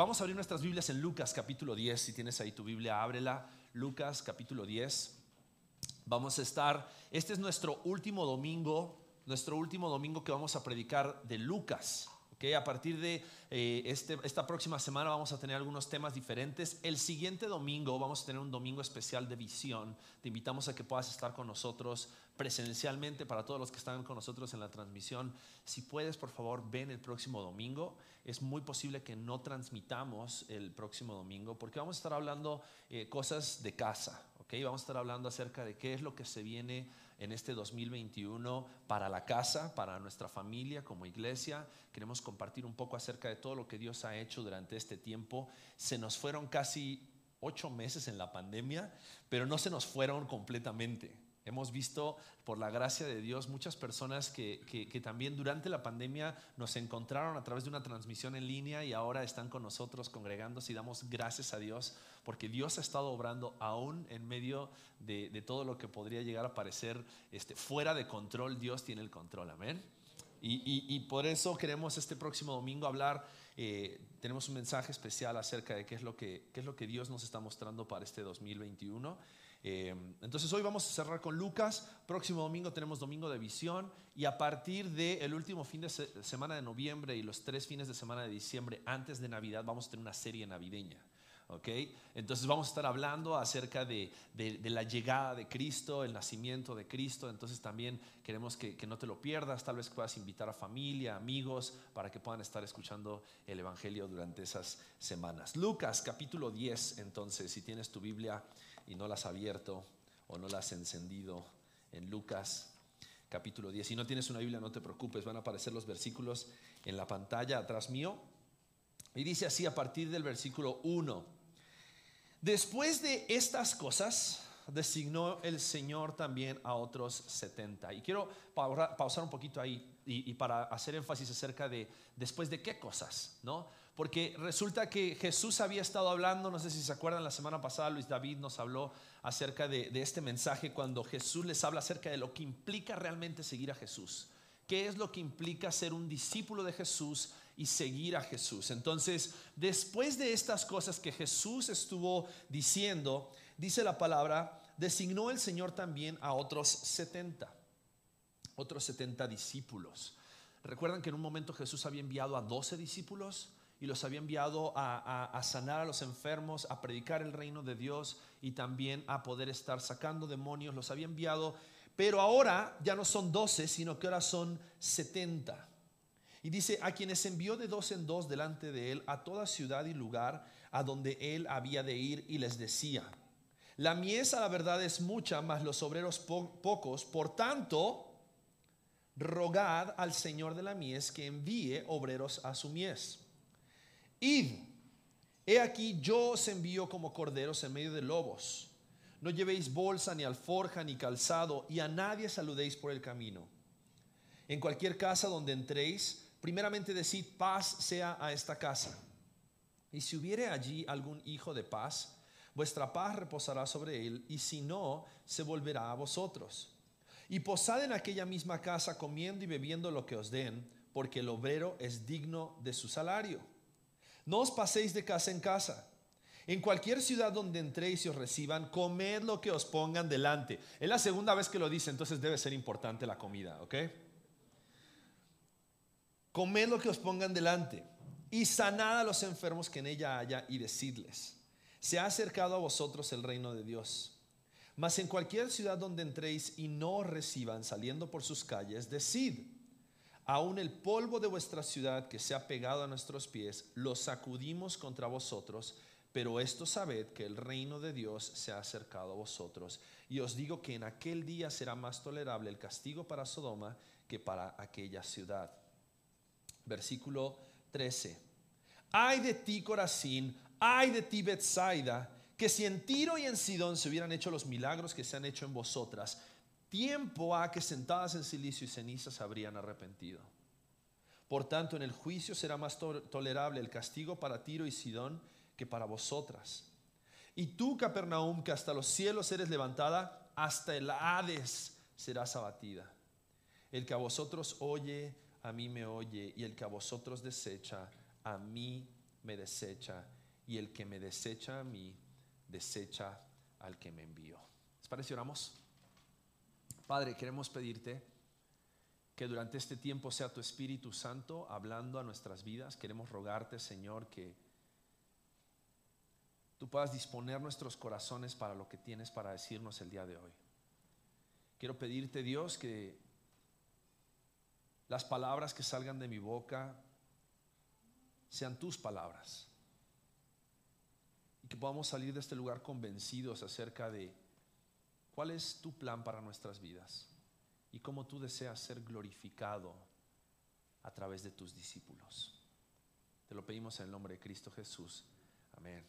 vamos a abrir nuestras Biblias en Lucas capítulo 10. Si tienes ahí tu Biblia, ábrela. Lucas capítulo 10. Vamos a estar, este es nuestro último domingo, nuestro último domingo que vamos a predicar de Lucas. Okay, a partir de eh, este, esta próxima semana vamos a tener algunos temas diferentes. El siguiente domingo vamos a tener un domingo especial de visión. Te invitamos a que puedas estar con nosotros presencialmente para todos los que están con nosotros en la transmisión. Si puedes, por favor, ven el próximo domingo. Es muy posible que no transmitamos el próximo domingo porque vamos a estar hablando eh, cosas de casa. Okay, vamos a estar hablando acerca de qué es lo que se viene en este 2021 para la casa, para nuestra familia como iglesia. Queremos compartir un poco acerca de todo lo que Dios ha hecho durante este tiempo. Se nos fueron casi ocho meses en la pandemia, pero no se nos fueron completamente. Hemos visto, por la gracia de Dios, muchas personas que, que, también durante la pandemia nos encontraron a través de una transmisión en línea y ahora están con nosotros congregándose y damos gracias a Dios porque Dios ha estado obrando aún en medio de, de todo lo que podría llegar a parecer este, fuera de control. Dios tiene el control, amén. Y, y, y por eso queremos este próximo domingo hablar, eh, tenemos un mensaje especial acerca de qué es, lo que, qué es lo que Dios nos está mostrando para este 2021. Eh, entonces hoy vamos a cerrar con Lucas, próximo domingo tenemos domingo de visión y a partir del último fin de semana de noviembre y los tres fines de semana de diciembre antes de Navidad vamos a tener una serie navideña. ¿Okay? Entonces vamos a estar hablando acerca de, de, la llegada de Cristo, el nacimiento de Cristo. Entonces también queremos que, que, no te lo pierdas. Tal vez puedas invitar a familia, amigos, para que puedan estar escuchando el Evangelio durante esas semanas. Lucas capítulo 10, entonces, si tienes tu Biblia, y no las has abierto o no las has encendido en Lucas capítulo 10. Si no tienes una Biblia, no te preocupes, van a aparecer los versículos en la pantalla atrás mío. Y dice así a partir del versículo 1. Después de estas cosas, designó el Señor también a otros 70. Y quiero pausar un poquito ahí y, y, para hacer énfasis acerca de después de qué cosas, ¿no? Porque resulta que Jesús había estado hablando, no sé si se acuerdan, la semana pasada Luis David nos habló acerca de, este mensaje cuando Jesús les habla acerca de lo que implica realmente seguir a Jesús. ¿Qué es lo que implica ser un discípulo de Jesús y seguir a Jesús? Entonces, después de estas cosas que Jesús estuvo diciendo, dice la palabra, designó el Señor también a otros 70, otros 70 discípulos. ¿Recuerdan que en un momento Jesús había enviado a 12 discípulos? Y los había enviado a, sanar a los enfermos, a predicar el reino de Dios y también a poder estar sacando demonios. Los había enviado, pero ahora ya no son doce, sino que ahora son setenta. Y dice, a quienes envió de dos en dos delante de él a toda ciudad y lugar a donde él había de ir y les decía, la mies a la verdad es mucha, mas los obreros pocos, por tanto, rogad al Señor de la mies que envíe obreros a su mies. Id, he aquí yo os envío como corderos en medio de lobos. No llevéis bolsa, ni alforja, ni calzado, y a nadie saludéis por el camino. En cualquier casa donde entréis, primeramente decid paz sea a esta casa. Y si hubiere allí algún hijo de paz, vuestra paz reposará sobre él, y si no, se volverá a vosotros. Y posad en aquella misma casa comiendo y bebiendo lo que os den, porque el obrero es digno de su salario. No os paséis de casa en casa. En cualquier ciudad donde entréis y os reciban, comed lo que os pongan delante. Es la segunda vez que lo dice, entonces debe ser importante la comida, ¿ok? Comed lo que os pongan delante y sanad a los enfermos que en ella haya y decidles, se ha acercado a vosotros el reino de Dios. Mas en cualquier ciudad donde entréis y no os reciban saliendo por sus calles, decid, aún el polvo de vuestra ciudad que se ha pegado a nuestros pies, lo sacudimos contra vosotros, pero esto sabed que el reino de Dios se ha acercado a vosotros. Y os digo que en aquel día será más tolerable el castigo para Sodoma que para aquella ciudad. Versículo 13. Ay de ti, Corazín, ay de ti, Bethsaida, que si en Tiro y en Sidón se hubieran hecho los milagros que se han hecho en vosotras, tiempo a que sentadas en silicio y cenizas habrían arrepentido. Por tanto, en el juicio será más tolerable el castigo para Tiro y Sidón que para vosotras. Y tú, Capernaum, que hasta los cielos eres levantada, hasta el Hades serás abatida. El que a vosotros oye, a mí me oye, y el que a vosotros desecha, a mí me desecha y el que me desecha a mí, desecha al que me envió. ¿Les parece? Oramos. Padre, queremos pedirte que durante este tiempo sea tu Espíritu Santo hablando a nuestras vidas. Queremos rogarte, Señor, que tú puedas disponer nuestros corazones para lo que tienes para decirnos el día de hoy. Quiero pedirte, Dios, que las palabras que salgan de mi boca sean tus palabras y que podamos salir de este lugar convencidos acerca de ¿Cuál es tu plan para nuestras vidas? Y cómo tú deseas ser glorificado a través de tus discípulos. Te lo pedimos en el nombre de Cristo Jesús. Amén.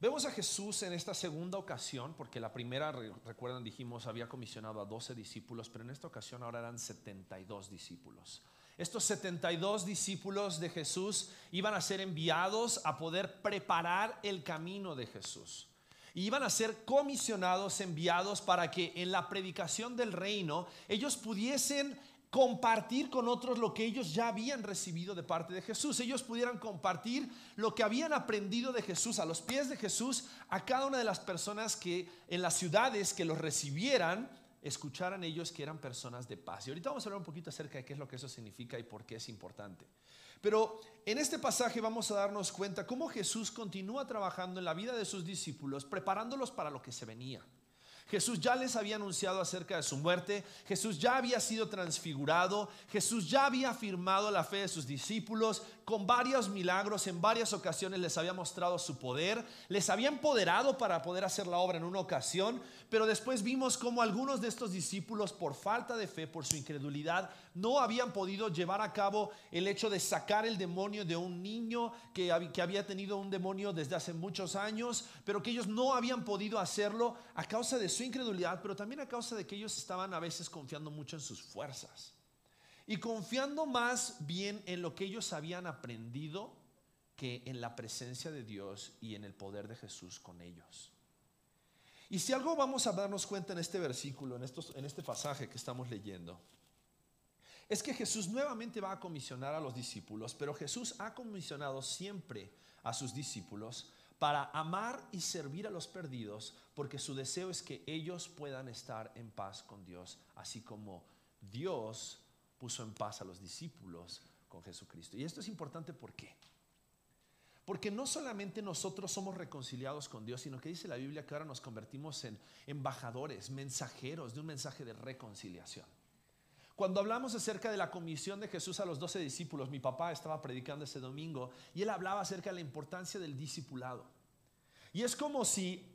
Vemos a Jesús en esta segunda ocasión, porque la primera, recuerdan, dijimos, había comisionado a 12 discípulos, pero en esta ocasión ahora eran 72 discípulos. Estos 72 discípulos de Jesús iban a ser enviados a poder preparar el camino de Jesús iban a ser comisionados, enviados para que en la predicación del reino ellos pudiesen compartir con otros lo que ellos ya habían recibido de parte de Jesús. Ellos pudieran compartir lo que habían aprendido de Jesús a los pies de Jesús a cada una de las personas que en las ciudades que los recibieran escucharan ellos que eran personas de paz. Y ahorita vamos a hablar un poquito acerca de qué es lo que eso significa y por qué es importante. Pero en este pasaje vamos a darnos cuenta cómo Jesús continúa trabajando en la vida de sus discípulos, preparándolos para lo que se venía. Jesús ya les había anunciado acerca de su muerte, Jesús ya había sido transfigurado, Jesús ya había afirmado la fe de sus discípulos, con varios milagros, en varias ocasiones les había mostrado su poder, les había empoderado para poder hacer la obra en una ocasión, pero después vimos cómo algunos de estos discípulos, por falta de fe, por su incredulidad, no habían podido llevar a cabo el hecho de sacar el demonio de un niño que, había tenido un demonio desde hace muchos años, pero que ellos no habían podido hacerlo a causa de su incredulidad, pero también a causa de que ellos estaban a veces confiando mucho en sus fuerzas y confiando más bien en lo que ellos habían aprendido que en la presencia de Dios y en el poder de Jesús con ellos. Y si algo vamos a darnos cuenta en este versículo, en, estos, en este pasaje que estamos leyendo, es que Jesús nuevamente va a comisionar a los discípulos, pero Jesús ha comisionado siempre a sus discípulos para amar y servir a los perdidos, porque su deseo es que ellos puedan estar en paz con Dios, así como Dios puso en paz a los discípulos con Jesucristo. Y esto es importante ¿por qué? Porque no solamente nosotros somos reconciliados con Dios, sino que dice la Biblia que ahora nos convertimos en embajadores, mensajeros de un mensaje de reconciliación. Cuando hablamos acerca de la comisión de Jesús a los doce discípulos, mi papá estaba predicando ese domingo y él hablaba acerca de la importancia del discipulado. Y es como si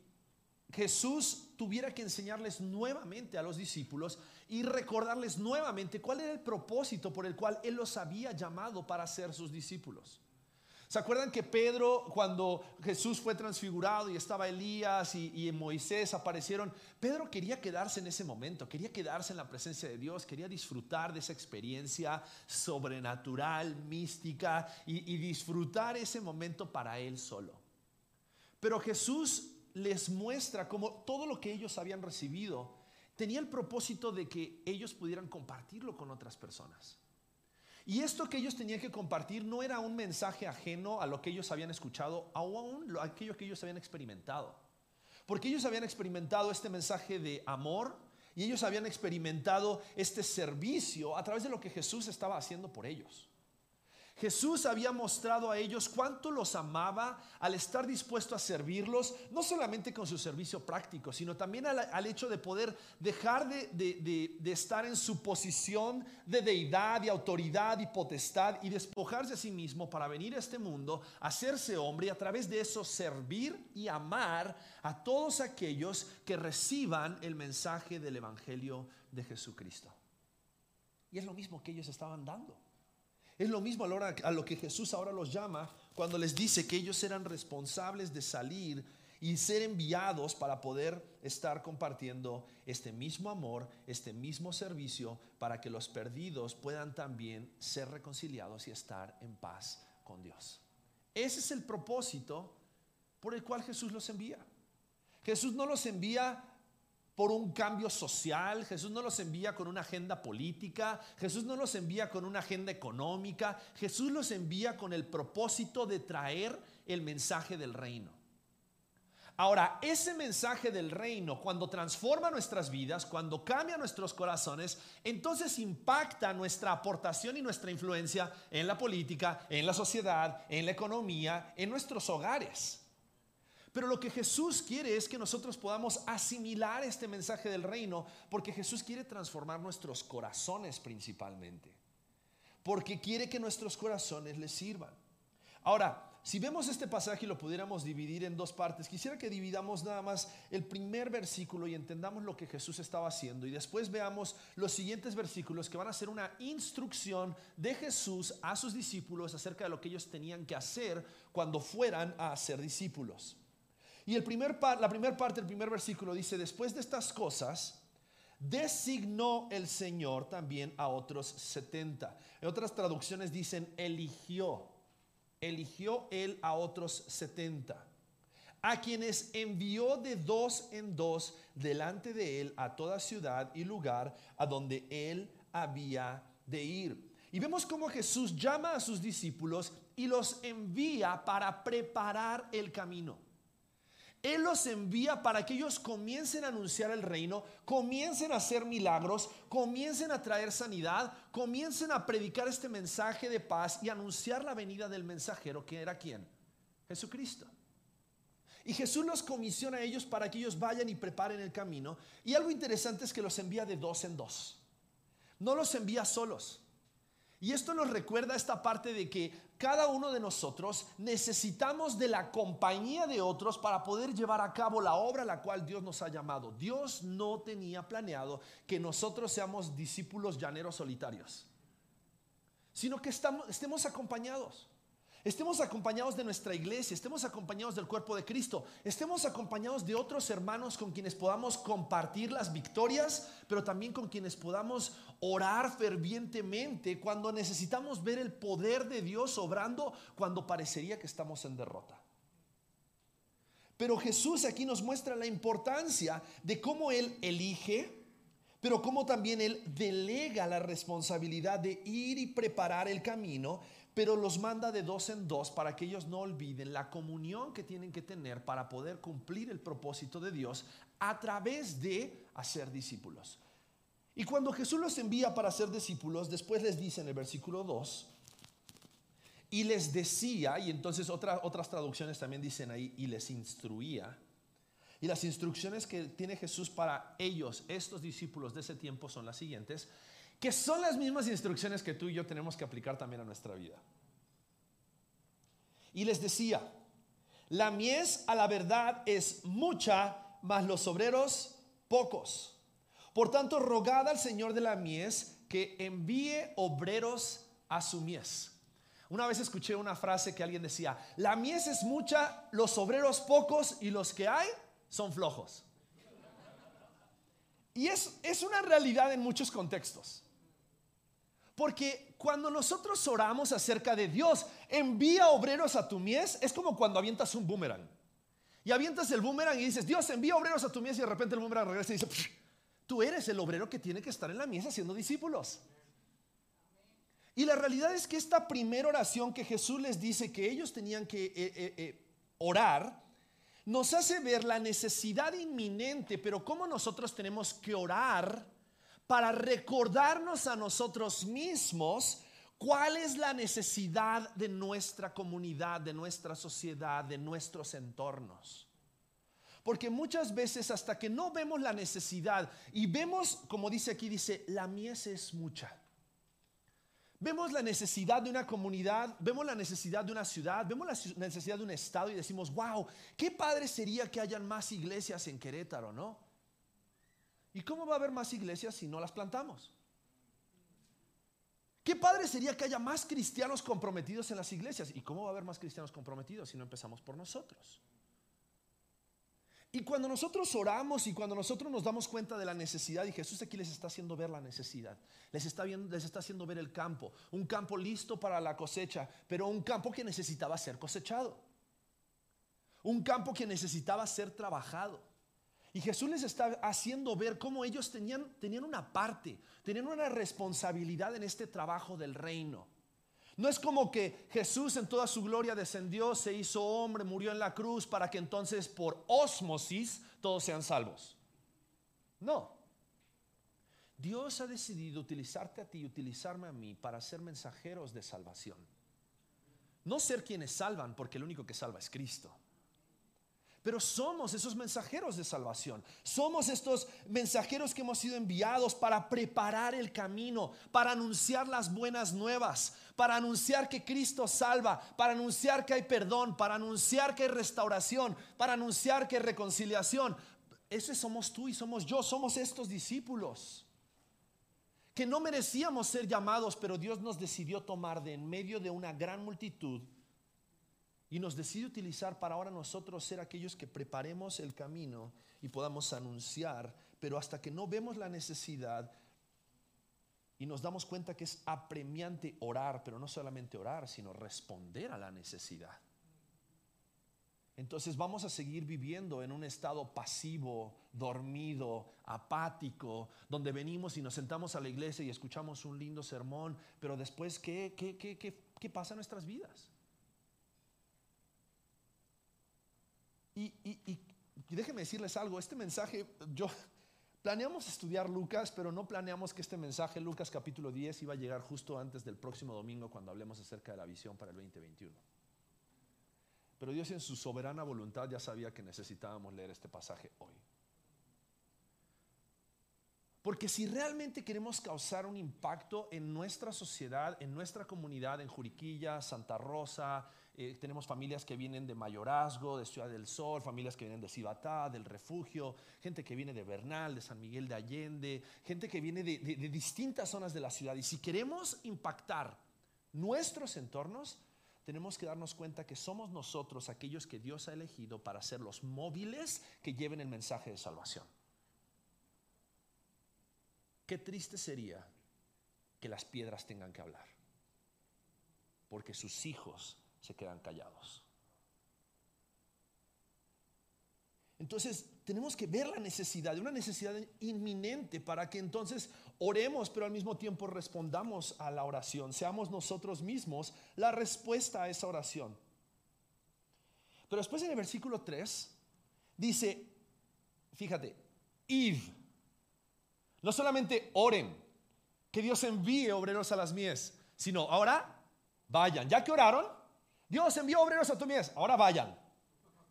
Jesús tuviera que enseñarles nuevamente a los discípulos y recordarles nuevamente cuál era el propósito por el cual Él los había llamado para ser sus discípulos. ¿Se acuerdan que Pedro, cuando Jesús fue transfigurado y estaba Elías y, Moisés aparecieron, Pedro quería quedarse en ese momento, quería quedarse en la presencia de Dios, quería disfrutar de esa experiencia sobrenatural, mística y, y disfrutar ese momento para él solo. Pero Jesús les muestra como todo lo que ellos habían recibido tenía el propósito de que ellos pudieran compartirlo con otras personas. Y esto que ellos tenían que compartir no era un mensaje ajeno a lo que ellos habían escuchado, aún aquello que ellos habían experimentado. Porque ellos habían experimentado este mensaje de amor y ellos habían experimentado este servicio a través de lo que Jesús estaba haciendo por ellos. Jesús había mostrado a ellos cuánto los amaba al estar dispuesto a servirlos, no solamente con su servicio práctico, sino también al, hecho de poder dejar de, estar en su posición de deidad y autoridad y potestad y despojarse a sí mismo para venir a este mundo, hacerse hombre y a través de eso servir y amar a todos aquellos que reciban el mensaje del Evangelio de Jesucristo. Y es lo mismo que ellos estaban dando. Es lo mismo a, a lo que Jesús ahora los llama cuando les dice que ellos eran responsables de salir y ser enviados para poder estar compartiendo este mismo amor, este mismo servicio, para que los perdidos puedan también ser reconciliados y estar en paz con Dios. Ese es el propósito por el cual Jesús los envía. Jesús no los envía por un cambio social, Jesús no los envía con una agenda política, Jesús no los envía con una agenda económica, Jesús los envía con el propósito de traer el mensaje del reino. Ahora, ese mensaje del reino, cuando transforma nuestras vidas, cuando cambia nuestros corazones, entonces impacta nuestra aportación y nuestra influencia en la política, en la sociedad, en la economía, en nuestros hogares. Pero lo que Jesús quiere es que nosotros podamos asimilar este mensaje del reino, porque Jesús quiere transformar nuestros corazones principalmente, porque quiere que nuestros corazones le sirvan. Ahora, si vemos este pasaje y lo pudiéramos dividir en dos partes, quisiera que dividamos nada más el primer versículo y entendamos lo que Jesús estaba haciendo y después veamos los siguientes versículos que van a ser una instrucción de Jesús a sus discípulos acerca de lo que ellos tenían que hacer cuando fueran a ser discípulos. Y el primer la primera parte del primer versículo dice, después de estas cosas, designó el Señor también a otros 70. En otras traducciones dicen, eligió, eligió él a otros 70 a quienes envió de dos en dos delante de él a toda ciudad y lugar a donde él había de ir. Y vemos cómo Jesús llama a sus discípulos y los envía para preparar el camino. Él los envía para que ellos comiencen a anunciar el reino, comiencen a hacer milagros, comiencen a traer sanidad, comiencen a predicar este mensaje de paz y anunciar la venida del mensajero, que era quién? Jesucristo. Y Jesús los comisiona a ellos para que ellos vayan y preparen el camino. Y algo interesante es que los envía de dos en dos. No los envía solos. Y esto nos recuerda esta parte de que cada uno de nosotros necesitamos de la compañía de otros para poder llevar a cabo la obra a la cual Dios nos ha llamado. Dios no tenía planeado que nosotros seamos discípulos llaneros solitarios, sino que estamos, estemos acompañados. Estemos acompañados de nuestra iglesia, estemos acompañados del cuerpo de Cristo, estemos acompañados de otros hermanos con quienes podamos compartir las victorias, pero también con quienes podamos orar fervientemente cuando necesitamos ver el poder de Dios obrando cuando parecería que estamos en derrota. Pero Jesús aquí nos muestra la importancia de cómo Él elige, pero cómo también Él delega la responsabilidad de ir y preparar el camino pero los manda de dos en dos para que ellos no olviden la comunión que tienen que tener para poder cumplir el propósito de Dios a través de hacer discípulos. Y cuando Jesús los envía para ser discípulos, después les dice en el versículo 2, y les decía, y entonces otras traducciones también dicen ahí, y les instruía. Y las instrucciones que tiene Jesús para ellos, estos discípulos de ese tiempo, son las siguientes que son las mismas instrucciones que tú y yo tenemos que aplicar también a nuestra vida. Y les decía, la mies a la verdad es mucha, mas los obreros pocos. Por tanto, rogad al Señor de la mies que envíe obreros a su mies. Una vez escuché una frase que alguien decía, la mies es mucha, los obreros pocos y los que hay son flojos. Y es, es una realidad en muchos contextos. Porque cuando nosotros oramos acerca de Dios, envía obreros a tu mies, es como cuando avientas un boomerang. Y avientas el boomerang y dices, Dios, envía obreros a tu mies y de repente el boomerang regresa y dice, tú eres el obrero que tiene que estar en la mies haciendo discípulos. Y la realidad es que esta primera oración que Jesús les dice que ellos tenían que eh, eh, eh, orar, nos hace ver la necesidad inminente, pero cómo nosotros tenemos que orar para recordarnos a nosotros mismos cuál es la necesidad de nuestra comunidad, de nuestra sociedad, de nuestros entornos. Porque muchas veces hasta que no vemos la necesidad y vemos, como dice aquí, dice, la mies es mucha. Vemos la necesidad de una comunidad, vemos la necesidad de una ciudad, vemos la necesidad de un estado y decimos, wow, qué padre sería que hayan más iglesias en Querétaro, ¿no? ¿Y cómo va a haber más iglesias si no las plantamos? Qué padre sería que haya más cristianos comprometidos en las iglesias. ¿Y cómo va a haber más cristianos comprometidos si no empezamos por nosotros? Y cuando nosotros oramos y cuando nosotros nos damos cuenta de la necesidad, y Jesús aquí les está haciendo ver la necesidad, les está, viendo, les está haciendo ver el campo, un campo listo para la cosecha, pero un campo que necesitaba ser cosechado, un campo que necesitaba ser trabajado. Y Jesús les está haciendo ver cómo ellos tenían, tenían una parte, tenían una responsabilidad en este trabajo del reino. No es como que Jesús en toda su gloria descendió, se hizo hombre, murió en la cruz para que entonces por osmosis todos sean salvos. No. Dios ha decidido utilizarte a ti y utilizarme a mí para ser mensajeros de salvación. No ser quienes salvan, porque el único que salva es Cristo. Pero somos esos mensajeros de salvación. Somos estos mensajeros que hemos sido enviados para preparar el camino, para anunciar las buenas nuevas, para anunciar que Cristo salva, para anunciar que hay perdón, para anunciar que hay restauración, para anunciar que hay reconciliación. Ese somos tú y somos yo, somos estos discípulos que no merecíamos ser llamados, pero Dios nos decidió tomar de en medio de una gran multitud y nos decide utilizar para ahora nosotros ser aquellos que preparemos el camino y podamos anunciar, pero hasta que no vemos la necesidad y nos damos cuenta que es apremiante orar, pero no solamente orar, sino responder a la necesidad. Entonces vamos a seguir viviendo en un estado pasivo, dormido, apático, donde venimos y nos sentamos a la iglesia y escuchamos un lindo sermón, pero después, ¿qué, qué, qué, qué pasa en nuestras vidas? Y, déjenme decirles algo, este mensaje, yo planeamos estudiar Lucas, pero no planeamos que este mensaje, Lucas capítulo 10, iba a llegar justo antes del próximo domingo cuando hablemos acerca de la visión para el 2021. Pero Dios en su soberana voluntad ya sabía que necesitábamos leer este pasaje hoy. Porque si realmente queremos causar un impacto en nuestra sociedad, en nuestra comunidad, en Juriquilla, Santa Rosa, eh, tenemos familias que vienen de Mayorazgo, de Ciudad del Sol, familias que vienen de Cibatá, del Refugio, gente que viene de Bernal, de San Miguel de Allende, gente que viene de, de distintas zonas de la ciudad. Y si queremos impactar nuestros entornos, tenemos que darnos cuenta que somos nosotros aquellos que Dios ha elegido para ser los móviles que lleven el mensaje de salvación. Qué triste sería que las piedras tengan que hablar, porque sus hijos se quedan callados. Entonces tenemos que ver la necesidad, una necesidad inminente para que entonces oremos, pero al mismo tiempo respondamos a la oración, seamos nosotros mismos la respuesta a esa oración. Pero después en el versículo 3 dice, fíjate, id, no solamente oren, que Dios envíe obreros a las mies, sino ahora vayan, ya que oraron, Dios envió obreros a tu mies. Ahora vayan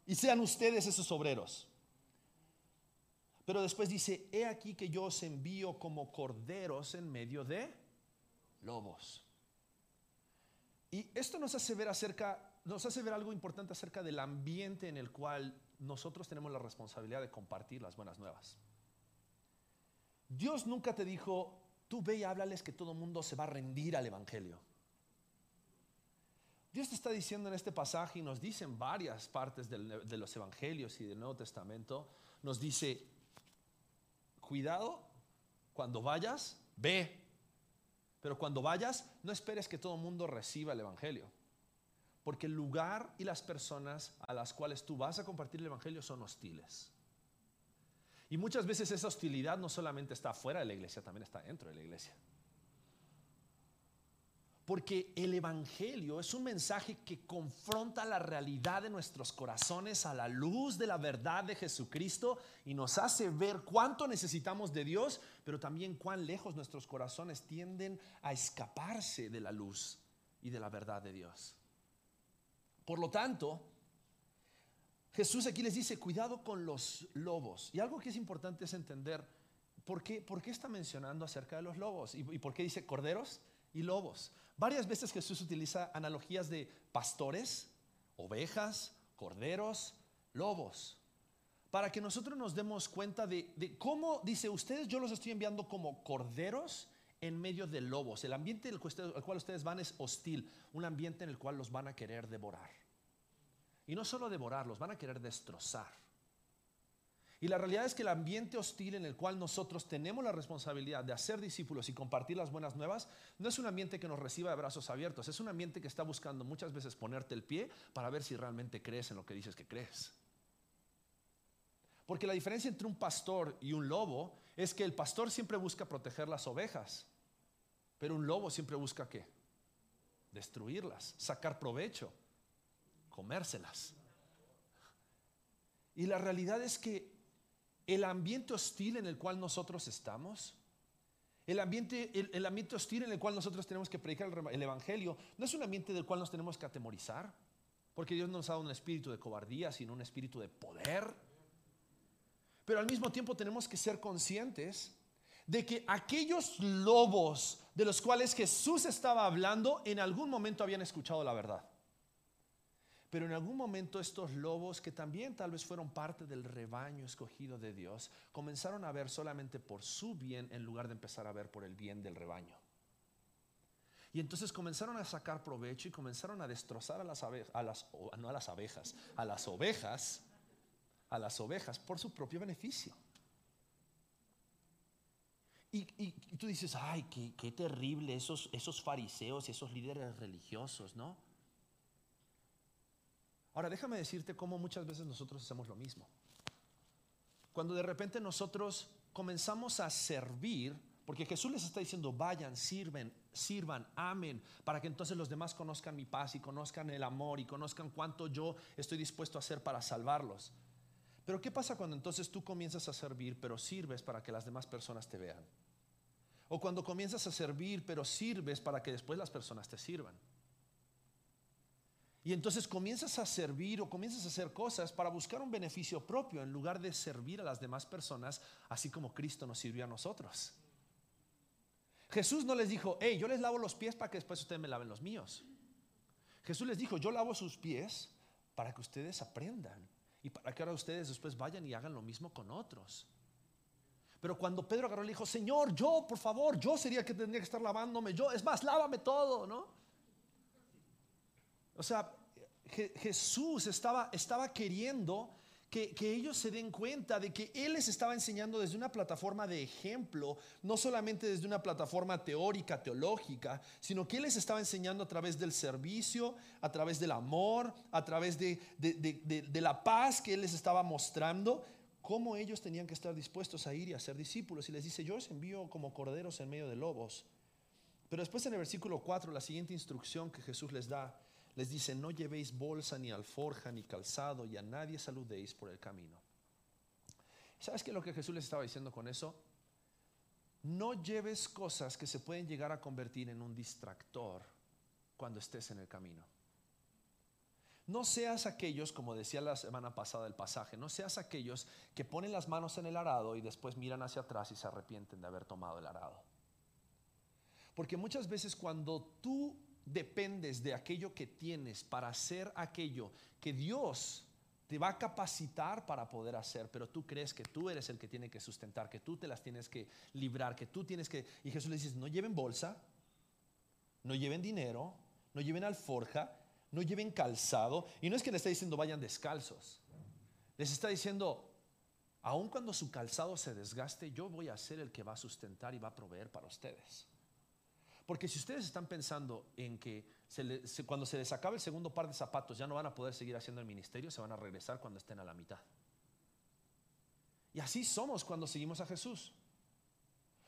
y sean ustedes esos obreros. Pero después dice, he aquí que yo os envío como corderos en medio de lobos. Y esto nos hace ver acerca, nos hace ver algo importante acerca del ambiente en el cual nosotros tenemos la responsabilidad de compartir las buenas nuevas. Dios nunca te dijo, tú ve y háblales que todo mundo se va a rendir al Evangelio. Dios te está diciendo en este pasaje y nos dice en varias partes de los evangelios y del Nuevo Testamento, nos dice, cuidado, cuando vayas, ve. Pero cuando vayas, no esperes que todo el mundo reciba el Evangelio. Porque el lugar y las personas a las cuales tú vas a compartir el Evangelio son hostiles. Y muchas veces esa hostilidad no solamente está fuera de la iglesia, también está dentro de la iglesia. Porque el Evangelio es un mensaje que confronta la realidad de nuestros corazones a la luz de la verdad de Jesucristo y nos hace ver cuánto necesitamos de Dios, pero también cuán lejos nuestros corazones tienden a escaparse de la luz y de la verdad de Dios. Por lo tanto, Jesús aquí les dice, cuidado con los lobos. Y algo que es importante es entender, ¿por qué, por qué está mencionando acerca de los lobos? ¿Y, ¿Y por qué dice corderos y lobos? Varias veces Jesús utiliza analogías de pastores, ovejas, corderos, lobos, para que nosotros nos demos cuenta de, cómo, dice, ustedes yo los estoy enviando como corderos en medio de lobos. El ambiente al cual ustedes van es hostil, un ambiente en el cual los van a querer devorar. Y no solo devorar, los van a querer destrozar. Y la realidad es que el ambiente hostil en el cual nosotros tenemos la responsabilidad de hacer discípulos y compartir las buenas nuevas, no es un ambiente que nos reciba de brazos abiertos, es un ambiente que está buscando muchas veces ponerte el pie para ver si realmente crees en lo que dices que crees. Porque la diferencia entre un pastor y un lobo es que el pastor siempre busca proteger las ovejas, pero un lobo siempre busca qué? Destruirlas, sacar provecho, comérselas. Y la realidad es que el ambiente hostil en el cual nosotros estamos, el ambiente, el, ambiente hostil en el cual nosotros tenemos que predicar el, Evangelio, no es un ambiente del cual nos tenemos que atemorizar, porque Dios no nos ha dado un espíritu de cobardía, sino un espíritu de poder. Pero al mismo tiempo tenemos que ser conscientes de que aquellos lobos de los cuales Jesús estaba hablando en algún momento habían escuchado la verdad. Pero en algún momento estos lobos, que también tal vez fueron parte del rebaño escogido de Dios, comenzaron a ver solamente por su bien en lugar de empezar a ver por el bien del rebaño. Y entonces comenzaron a sacar provecho y comenzaron a destrozar a las abejas, a las, no a las abejas, a las ovejas, a las ovejas por su propio beneficio. Y, tú dices, ay, qué, qué terrible esos, esos fariseos y esos líderes religiosos, ¿no? Ahora déjame decirte cómo muchas veces nosotros hacemos lo mismo. Cuando de repente nosotros comenzamos a servir, porque Jesús les está diciendo, vayan, sirven, sirvan, amen, para que entonces los demás conozcan mi paz y conozcan el amor y conozcan cuánto yo estoy dispuesto a hacer para salvarlos. Pero ¿qué pasa cuando entonces tú comienzas a servir, pero sirves para que las demás personas te vean? O cuando comienzas a servir, pero sirves para que después las personas te sirvan. Y entonces comienzas a servir o comienzas a hacer cosas para buscar un beneficio propio en lugar de servir a las demás personas, así como Cristo nos sirvió a nosotros. Jesús no les dijo, hey, yo les lavo los pies para que después ustedes me laven los míos. Jesús les dijo, yo lavo sus pies para que ustedes aprendan y para que ahora ustedes después vayan y hagan lo mismo con otros. Pero cuando Pedro agarró, le dijo, Señor, yo, por favor, yo sería el que tendría que estar lavándome, yo, es más, lávame todo, ¿no? O sea, Jesús estaba, estaba queriendo que, que, ellos se den cuenta de que Él les estaba enseñando desde una plataforma de ejemplo, no solamente desde una plataforma teórica, teológica, sino que Él les estaba enseñando a través del servicio, a través del amor, a través de, de, de la paz que Él les estaba mostrando, cómo ellos tenían que estar dispuestos a ir y a ser discípulos. Y les dice, yo os envío como corderos en medio de lobos. Pero después en el versículo 4, la siguiente instrucción que Jesús les da les dice, no llevéis bolsa ni alforja ni calzado y a nadie saludéis por el camino. ¿Sabes qué es lo que Jesús les estaba diciendo con eso? No lleves cosas que se pueden llegar a convertir en un distractor cuando estés en el camino. No seas aquellos, como decía la semana pasada el pasaje, no seas aquellos que ponen las manos en el arado y después miran hacia atrás y se arrepienten de haber tomado el arado. Porque muchas veces cuando tú dependes de aquello que tienes para hacer aquello que Dios te va a capacitar para poder hacer, pero tú crees que tú eres el que tiene que sustentar, que tú te las tienes que librar, que tú tienes que... Y Jesús le dice, no lleven bolsa, no lleven dinero, no lleven alforja, no lleven calzado. Y no es que le está diciendo vayan descalzos, les está diciendo, aun cuando su calzado se desgaste, yo voy a ser el que va a sustentar y va a proveer para ustedes. Porque si ustedes están pensando en que cuando se les acabe el segundo par de zapatos ya no van a poder seguir haciendo el ministerio, se van a regresar cuando estén a la mitad. Y así somos cuando seguimos a Jesús.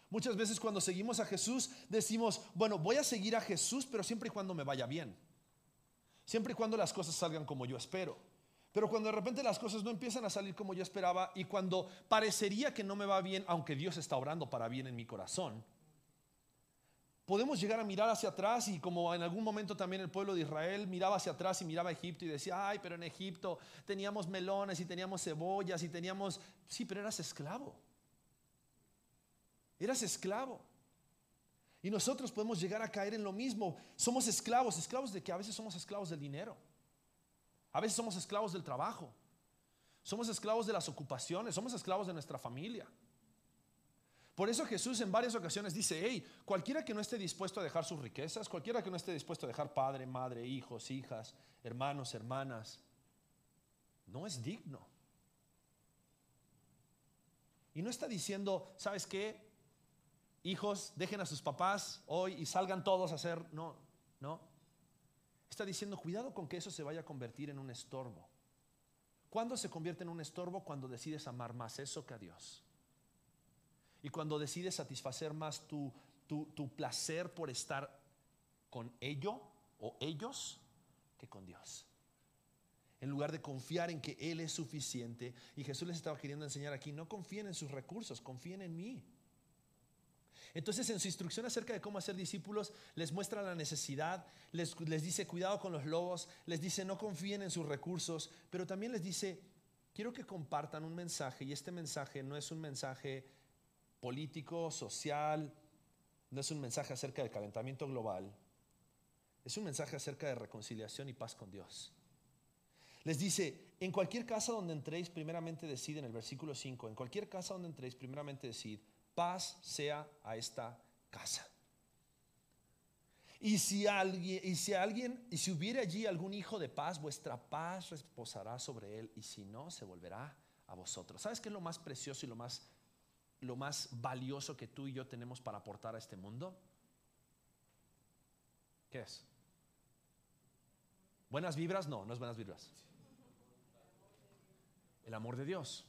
Muchas veces cuando seguimos a Jesús decimos, bueno, voy a seguir a Jesús, pero siempre y cuando me vaya bien. Siempre y cuando las cosas salgan como yo espero. Pero cuando de repente las cosas no empiezan a salir como yo esperaba y cuando parecería que no me va bien, aunque Dios está orando para bien en mi corazón, podemos llegar a mirar hacia atrás y como en algún momento también el pueblo de Israel miraba hacia atrás y miraba a Egipto y decía, ay, pero en Egipto teníamos melones y teníamos cebollas y teníamos, sí, pero eras esclavo. Eras esclavo. Y nosotros podemos llegar a caer en lo mismo. Somos esclavos, esclavos de que a veces somos esclavos del dinero. A veces somos esclavos del trabajo. Somos esclavos de las ocupaciones, somos esclavos de nuestra familia. Por eso Jesús en varias ocasiones dice, hey, cualquiera que no esté dispuesto a dejar sus riquezas, cualquiera que no esté dispuesto a dejar padre, madre, hijos, hijas, hermanos, hermanas, no es digno. Y no está diciendo, ¿sabes qué? Hijos, dejen a sus papás hoy y salgan todos a hacer, no, no. Está diciendo, cuidado con que eso se vaya a convertir en un estorbo. ¿Cuándo se convierte en un estorbo? Cuando decides amar más eso que a Dios. Y cuando decides satisfacer más tu, tu, tu placer por estar con ello o ellos que con Dios. En lugar de confiar en que Él es suficiente. Y Jesús les estaba queriendo enseñar aquí, no confíen en sus recursos, confíen en mí. Entonces en su instrucción acerca de cómo hacer discípulos les muestra la necesidad, les, les, dice cuidado con los lobos, les dice no confíen en sus recursos, pero también les dice quiero que compartan un mensaje y este mensaje no es un mensaje político, social, no es un mensaje acerca del calentamiento global, es un mensaje acerca de reconciliación y paz con Dios. Les dice, en cualquier casa donde entréis, primeramente decid, en el versículo 5, en cualquier casa donde entréis, primeramente decid, paz sea a esta casa. Y si alguien, y si alguien, y si hubiere allí algún hijo de paz, vuestra paz reposará sobre él, y si no, se volverá a vosotros. ¿Sabes qué es lo más precioso y lo más, lo más valioso que tú y yo tenemos para aportar a este mundo? ¿Qué es? ¿Buenas vibras? No, no es buenas vibras. El amor de Dios.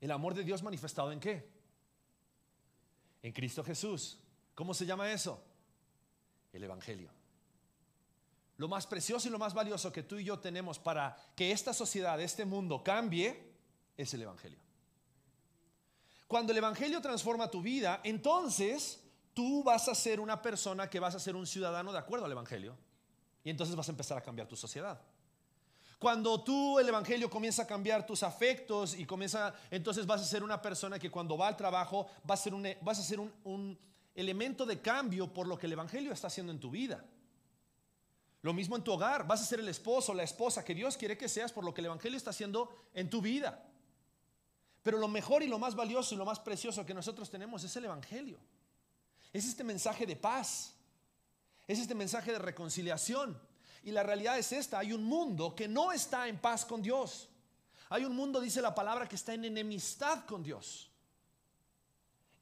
El amor de Dios manifestado en qué? En Cristo Jesús. ¿Cómo se llama eso? El Evangelio. Lo más precioso y lo más valioso que tú y yo tenemos para que esta sociedad, este mundo cambie, es el Evangelio. Cuando el Evangelio transforma tu vida, entonces tú vas a ser una persona que vas a ser un ciudadano de acuerdo al Evangelio. Y entonces vas a empezar a cambiar tu sociedad. Cuando tú el evangelio comienza a cambiar tus afectos y comienza, entonces vas a ser una persona que cuando va al trabajo vas a ser un, vas a ser un, un elemento de cambio por lo que el evangelio está haciendo en tu vida. Lo mismo en tu hogar, vas a ser el esposo, la esposa que Dios quiere que seas por lo que el evangelio está haciendo en tu vida. Pero lo mejor y lo más valioso y lo más precioso que nosotros tenemos es el evangelio. Es este mensaje de paz. Es este mensaje de reconciliación. Y la realidad es esta, hay un mundo que no está en paz con Dios. Hay un mundo, dice la palabra, que está en enemistad con Dios.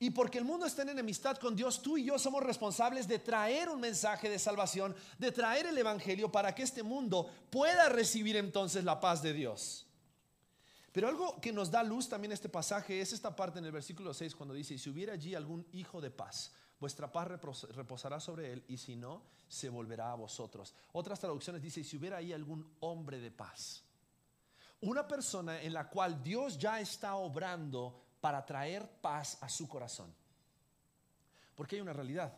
Y porque el mundo está en enemistad con Dios, tú y yo somos responsables de traer un mensaje de salvación, de traer el Evangelio para que este mundo pueda recibir entonces la paz de Dios. Pero algo que nos da luz también este pasaje es esta parte en el versículo 6 cuando dice, si hubiera allí algún hijo de paz, vuestra paz reposará sobre él y si no, se volverá a vosotros. Otras traducciones dicen, si hubiera ahí algún hombre de paz. Una persona en la cual Dios ya está obrando para traer paz a su corazón. Porque hay una realidad.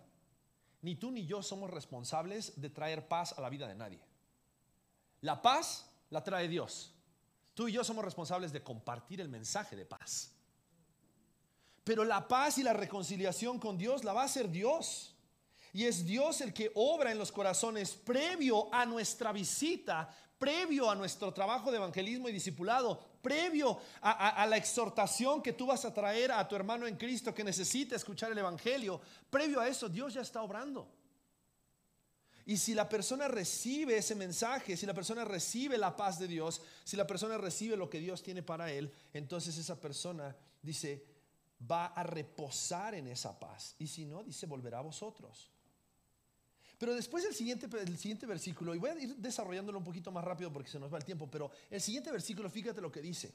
Ni tú ni yo somos responsables de traer paz a la vida de nadie. La paz la trae Dios. Tú y yo somos responsables de compartir el mensaje de paz. Pero la paz y la reconciliación con Dios la va a hacer Dios. Y es Dios el que obra en los corazones previo a nuestra visita, previo a nuestro trabajo de evangelismo y discipulado, previo a, la exhortación que tú vas a traer a tu hermano en Cristo que necesita escuchar el Evangelio. Previo a eso, Dios ya está obrando. Y si la persona recibe ese mensaje, si la persona recibe la paz de Dios, si la persona recibe lo que Dios tiene para él, entonces esa persona dice, va a reposar en esa paz. Y si no, dice, volverá a vosotros. Pero después del siguiente, el siguiente versículo, y voy a ir desarrollándolo un poquito más rápido porque se nos va el tiempo, pero el siguiente versículo, fíjate lo que dice.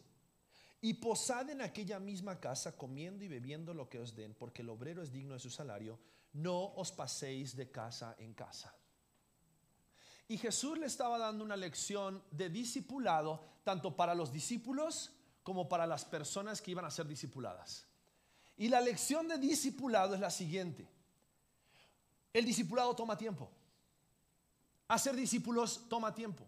Y posad en aquella misma casa comiendo y bebiendo lo que os den, porque el obrero es digno de su salario. No os paséis de casa en casa. Y Jesús le estaba dando una lección de discipulado, tanto para los discípulos como para las personas que iban a ser discipuladas. Y la lección de discipulado es la siguiente. El discipulado toma tiempo. Hacer discípulos toma tiempo.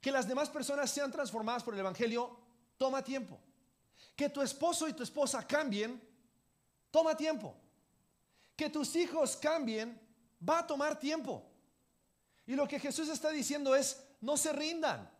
Que las demás personas sean transformadas por el Evangelio toma tiempo. Que tu esposo y tu esposa cambien toma tiempo. Que tus hijos cambien va a tomar tiempo. Y lo que Jesús está diciendo es, no se rindan.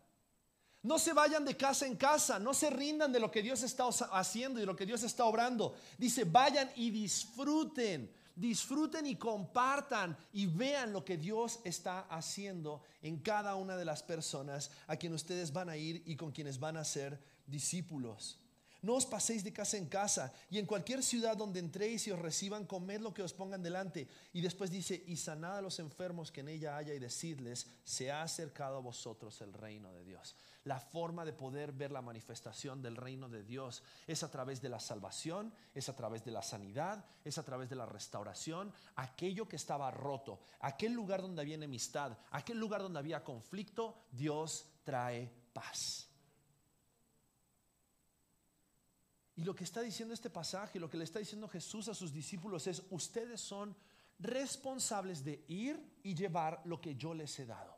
No se vayan de casa en casa, no se rindan de lo que Dios está haciendo y de lo que Dios está obrando. Dice, vayan y disfruten, disfruten y compartan y vean lo que Dios está haciendo en cada una de las personas a quien ustedes van a ir y con quienes van a ser discípulos. No os paséis de casa en casa y en cualquier ciudad donde entréis y os reciban, comed lo que os pongan delante. Y después dice, y sanad a los enfermos que en ella haya y decidles, se ha acercado a vosotros el reino de Dios. la forma de poder ver la manifestación del reino de Dios es a través de la salvación, es a través de la sanidad, es a través de la restauración. Aquello que estaba roto, aquel lugar donde había enemistad, aquel lugar donde había conflicto, Dios trae paz. Y lo que está diciendo este pasaje, lo que le está diciendo Jesús a sus discípulos es, ustedes son responsables de ir y llevar lo que yo les he dado.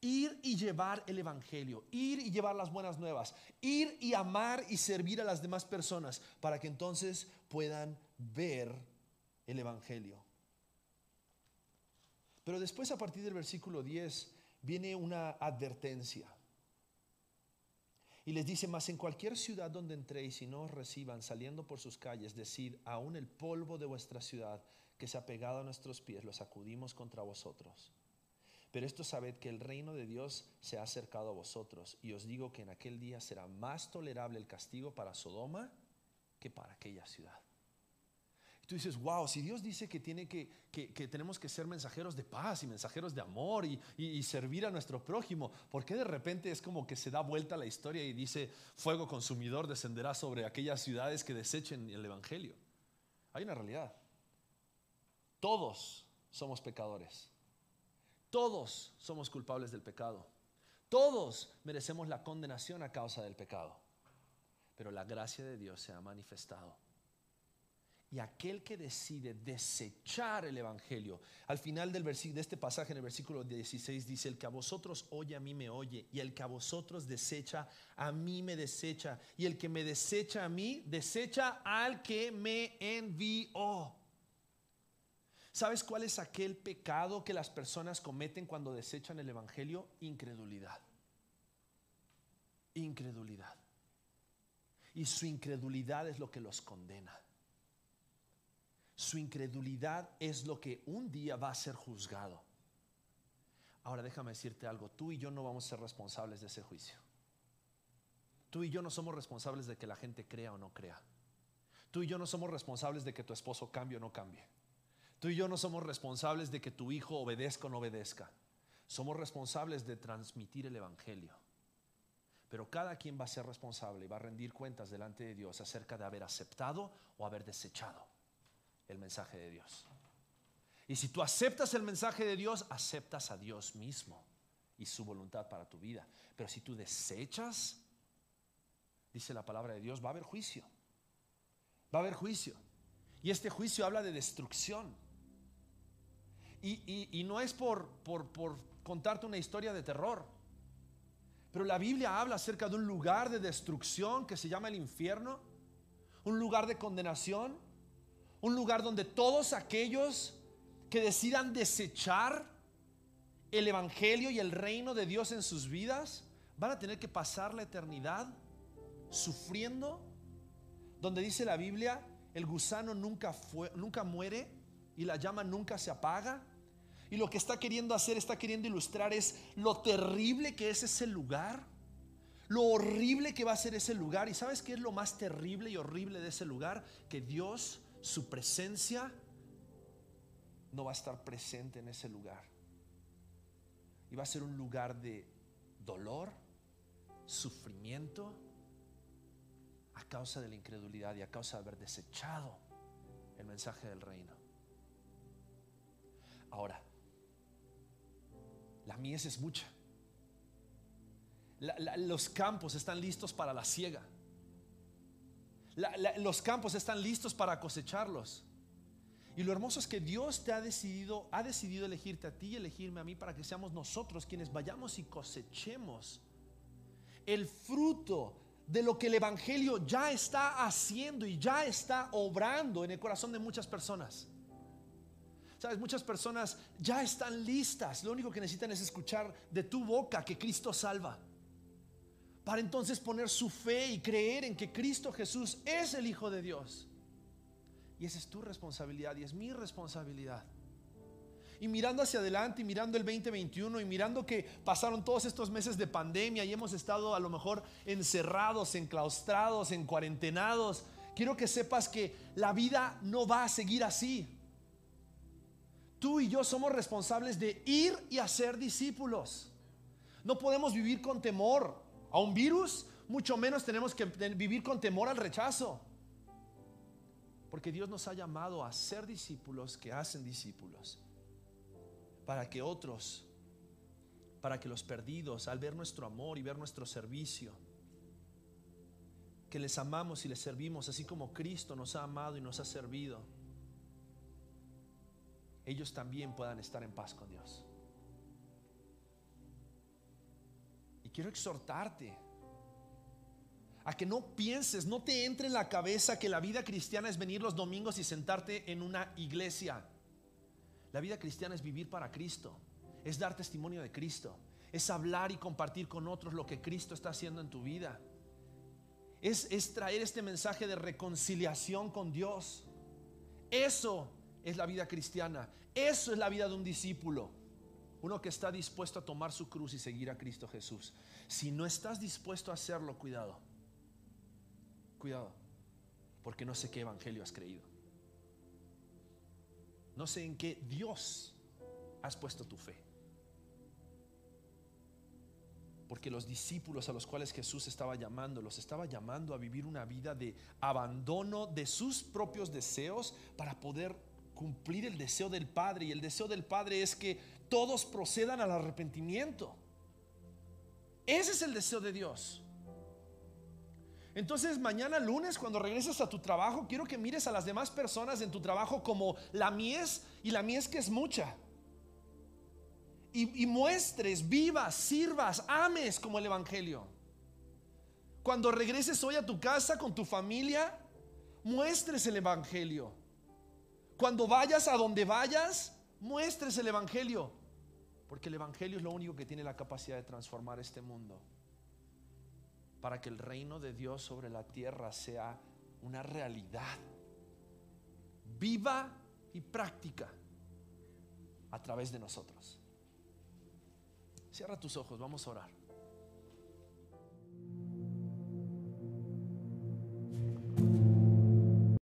Ir y llevar el Evangelio, ir y llevar las buenas nuevas, ir y amar y servir a las demás personas para que entonces puedan ver el Evangelio. Pero después a partir del versículo 10 viene una advertencia. Y les dice, más en cualquier ciudad donde entréis y no os reciban saliendo por sus calles, decid, aún el polvo de vuestra ciudad que se ha pegado a nuestros pies, lo sacudimos contra vosotros. Pero esto sabed que el reino de Dios se ha acercado a vosotros. Y os digo que en aquel día será más tolerable el castigo para Sodoma que para aquella ciudad. Y tú dices, wow, si Dios dice que, tiene que, que, tenemos que ser mensajeros de paz y mensajeros de amor y, y, servir a nuestro prójimo, ¿por qué de repente es como que se da vuelta la historia y dice, fuego consumidor descenderá sobre aquellas ciudades que desechen el Evangelio? Hay una realidad. Todos somos pecadores. Todos somos culpables del pecado. Todos merecemos la condenación a causa del pecado. Pero la gracia de Dios se ha manifestado. Y aquel que decide desechar el Evangelio, al final del de este pasaje en el versículo 16 dice, el que a vosotros oye, a mí me oye, y el que a vosotros desecha, a mí me desecha, y el que me desecha a mí, desecha al que me envió. ¿Sabes cuál es aquel pecado que las personas cometen cuando desechan el Evangelio? Incredulidad. Incredulidad. Y su incredulidad es lo que los condena. Su incredulidad es lo que un día va a ser juzgado. Ahora déjame decirte algo, tú y yo no vamos a ser responsables de ese juicio. Tú y yo no somos responsables de que la gente crea o no crea. Tú y yo no somos responsables de que tu esposo cambie o no cambie. Tú y yo no somos responsables de que tu hijo obedezca o no obedezca. Somos responsables de transmitir el Evangelio. Pero cada quien va a ser responsable y va a rendir cuentas delante de Dios acerca de haber aceptado o haber desechado el mensaje de Dios. Y si tú aceptas el mensaje de Dios, aceptas a Dios mismo y su voluntad para tu vida. Pero si tú desechas, dice la palabra de Dios, va a haber juicio. Va a haber juicio. Y este juicio habla de destrucción. Y, no es por, por, por contarte una historia de terror. Pero la Biblia habla acerca de un lugar de destrucción que se llama el infierno, un lugar de condenación, un lugar donde todos aquellos que decidan desechar el Evangelio y el reino de Dios en sus vidas van a tener que pasar la eternidad sufriendo, donde dice la Biblia, el gusano nunca, fue, nunca muere y la llama nunca se apaga. Y lo que está queriendo hacer, está queriendo ilustrar es lo terrible que es ese lugar, lo horrible que va a ser ese lugar. ¿Y sabes qué es lo más terrible y horrible de ese lugar? Que Dios, su presencia, no va a estar presente en ese lugar. Y va a ser un lugar de dolor, sufrimiento, a causa de la incredulidad y a causa de haber desechado el mensaje del reino. Ahora, la mies es mucha. los campos están listos para la siega. Los campos están listos para cosecharlos. Y lo hermoso es que Dios te ha decidido, ha decidido elegirte a ti y elegirme a mí para que seamos nosotros quienes vayamos y cosechemos el fruto de lo que el Evangelio ya está haciendo y ya está obrando en el corazón de muchas personas. Sabes, muchas personas ya están listas. Lo único que necesitan es escuchar de tu boca que Cristo salva. Para entonces poner su fe y creer en que Cristo Jesús es el Hijo de Dios. Y esa es tu responsabilidad y es mi responsabilidad. Y mirando hacia adelante y mirando el 2021 y mirando que pasaron todos estos meses de pandemia y hemos estado a lo mejor encerrados, enclaustrados, en cuarentenados, quiero que sepas que la vida no va a seguir así. Tú y yo somos responsables de ir y hacer discípulos. No podemos vivir con temor a un virus, mucho menos tenemos que vivir con temor al rechazo. Porque Dios nos ha llamado a ser discípulos que hacen discípulos. Para que otros, para que los perdidos, al ver nuestro amor y ver nuestro servicio, que les amamos y les servimos, así como Cristo nos ha amado y nos ha servido, ellos también puedan estar en paz con Dios. Quiero exhortarte a que no pienses, no te entre en la cabeza que la vida cristiana es venir los domingos y sentarte en una iglesia. La vida cristiana es vivir para Cristo, es dar testimonio de Cristo, es hablar y compartir con otros lo que Cristo está haciendo en tu vida. Es, traer este mensaje de reconciliación con Dios. Eso es la vida cristiana. Eso es la vida de un discípulo. Uno que está dispuesto a tomar su cruz y seguir a Cristo Jesús. Si no estás dispuesto a hacerlo, cuidado. Cuidado. Porque no sé qué evangelio has creído. No sé en qué Dios has puesto tu fe. Porque los discípulos a los cuales Jesús estaba llamando, los estaba llamando a vivir una vida de abandono de sus propios deseos para poder cumplir el deseo del Padre. Y el deseo del Padre es que todos procedan al arrepentimiento. Ese es el deseo de Dios. Entonces mañana lunes cuando regreses a tu trabajo, quiero que mires a las demás personas en tu trabajo como la mies y la mies que es mucha. Y, muestres, vivas, sirvas, ames como el Evangelio. Cuando regreses hoy a tu casa con tu familia, muestres el Evangelio. Cuando vayas a donde vayas, muestres el Evangelio. Porque el Evangelio es lo único que tiene la capacidad de transformar este mundo. Para que el reino de Dios sobre la tierra sea una realidad viva y práctica a través de nosotros. Cierra tus ojos, vamos a orar.